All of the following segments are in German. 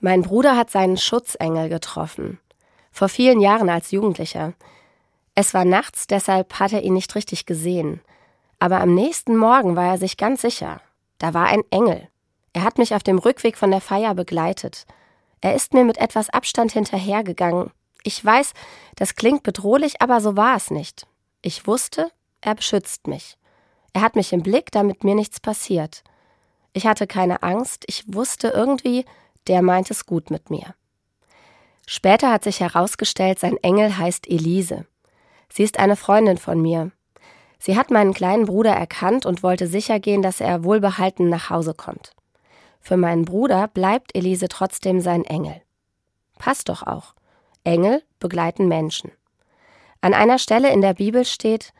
Mein Bruder hat seinen Schutzengel getroffen. Vor vielen Jahren als Jugendlicher. Es war nachts, deshalb hat er ihn nicht richtig gesehen. Aber am nächsten Morgen war er sich ganz sicher. Da war ein Engel. Er hat mich auf dem Rückweg von der Feier begleitet. Er ist mir mit etwas Abstand hinterhergegangen. Ich weiß, das klingt bedrohlich, aber so war es nicht. Ich wusste, er beschützt mich. Er hat mich im Blick, damit mir nichts passiert. Ich hatte keine Angst, ich wusste irgendwie, der meint es gut mit mir. Später hat sich herausgestellt, sein Engel heißt Elise. Sie ist eine Freundin von mir. Sie hat meinen kleinen Bruder erkannt und wollte sichergehen, dass er wohlbehalten nach Hause kommt. Für meinen Bruder bleibt Elise trotzdem sein Engel. Passt doch auch. Engel begleiten Menschen. An einer Stelle in der Bibel steht,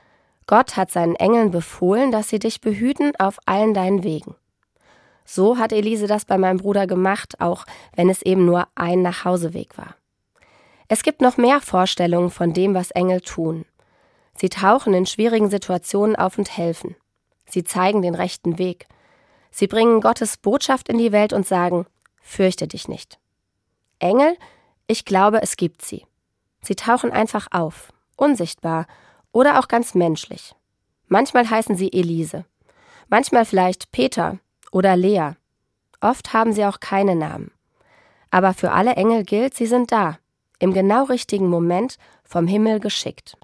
Gott hat seinen Engeln befohlen, dass sie dich behüten auf allen deinen Wegen. So hat Elise das bei meinem Bruder gemacht, auch wenn es eben nur ein Nachhauseweg war. Es gibt noch mehr Vorstellungen von dem, was Engel tun. Sie tauchen in schwierigen Situationen auf und helfen. Sie zeigen den rechten Weg. Sie bringen Gottes Botschaft in die Welt und sagen, fürchte dich nicht. Engel, ich glaube, es gibt sie. Sie tauchen einfach auf, unsichtbar oder auch ganz menschlich. Manchmal heißen sie Elise, manchmal vielleicht Peter oder Lea. Oft haben sie auch keine Namen. Aber für alle Engel gilt, sie sind da, im genau richtigen Moment vom Himmel geschickt.